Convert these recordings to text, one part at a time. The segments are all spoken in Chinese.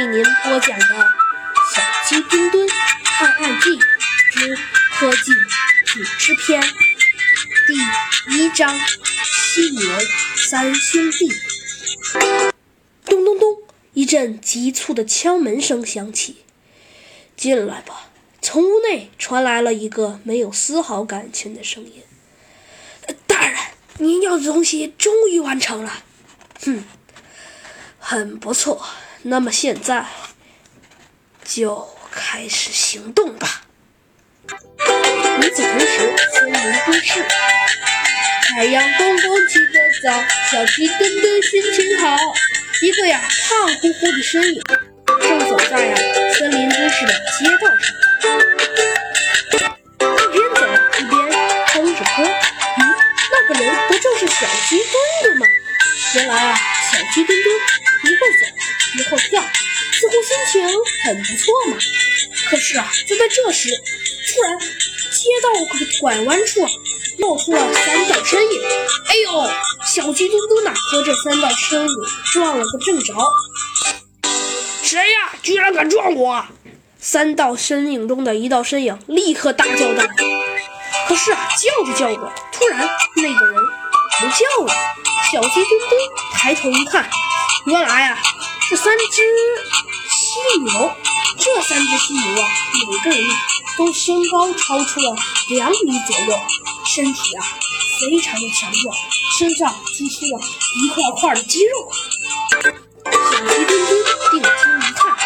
为您播讲的《小鸡墩墩探案记之科技与之篇》第一章：犀牛三兄弟。咚咚咚！一阵急促的敲门声响起。进来吧。从屋内传来了一个没有丝毫感情的声音：“大人，您要的东西终于完成了。”“哼，很不错。那么现在就开始行动吧。”与此同时，森林都市，太阳公公起得早，小鸡墩墩心情好。一个呀胖乎乎的身影正走在呀森林都市的街道上。一会跳，似乎心情很不错嘛。可是啊，就在这时，突然街道拐弯处，冒出了三道身影。哎呦，小鸡墩墩呐，和这三道身影撞了个正着。谁呀？居然敢撞我！三道身影中的一道身影立刻大叫道。可是啊，叫着叫着，突然那个人。不叫了，小鸡墩墩抬头一看，原来啊是三只犀牛。这三只犀牛啊，每个人都身高超出了两米左右，身体啊非常的强壮，身上突出了一块块的肌肉。小鸡墩墩定睛一看，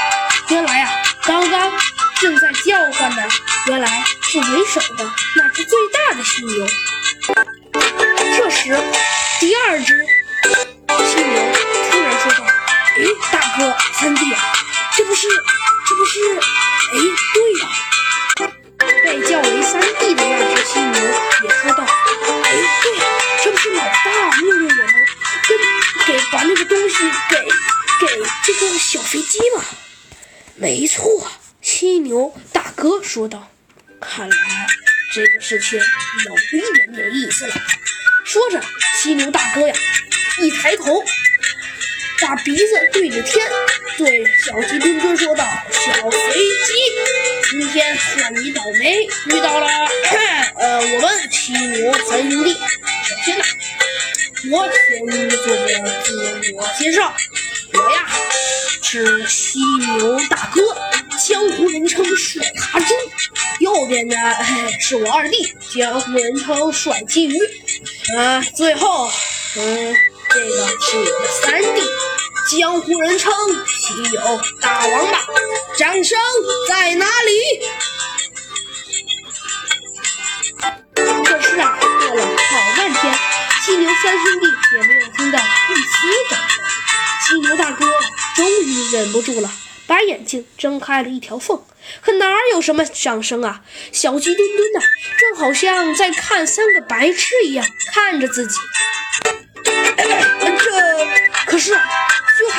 原来啊，刚刚正在叫唤的，原来是为首的那只最大的犀牛。这不是……哎，对呀。”被叫为三弟的那只犀牛也说道：“哎，对呀，这不是老大命令我们跟给把那个东西给给这个小飞机吗？”没错，犀牛大哥说道：“看来这个事情有一点点意思了。”说着，犀牛大哥呀，一抬头，把鼻子对着天，对小鸡墩墩说道：“小飞机，今天算你倒霉，遇到了呃我们犀牛三兄弟。首先呢，我先做个自我介绍，我呀是犀牛大哥，江湖人称帅哈猪。右边呢是我二弟，江湖人称帅金鱼。”呃，最后，嗯，这个是我的三弟，江湖人称稀有大王八，掌声在哪里？可是啊，过了好半天，犀牛三兄弟也没有听到一丝掌声。犀牛大哥终于忍不住了，把眼睛睁开了一条缝。可哪有什么掌声啊？小鸡墩墩呐，正好像在看三个白痴一样看着自己。这可是，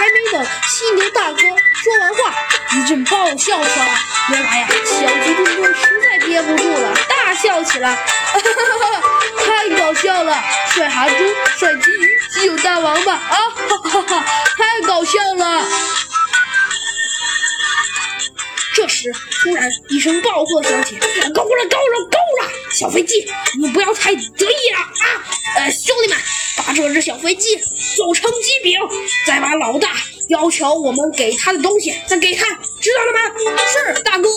还没等犀牛大哥说完话，一阵爆笑传来。原来呀，小鸡墩墩实在憋不住了，大笑起来。哈哈哈哈太搞笑了！帅哈猪、帅金鱼、基友大王八啊！哈哈哈太搞笑了！这时，突然一声爆破响起：“，够了，够了！小飞机，你不要太得意了啊！呃，兄弟们，把这只小飞机做成机饼，再把老大要求我们给他的东西再给他，知道了吗？是大哥。”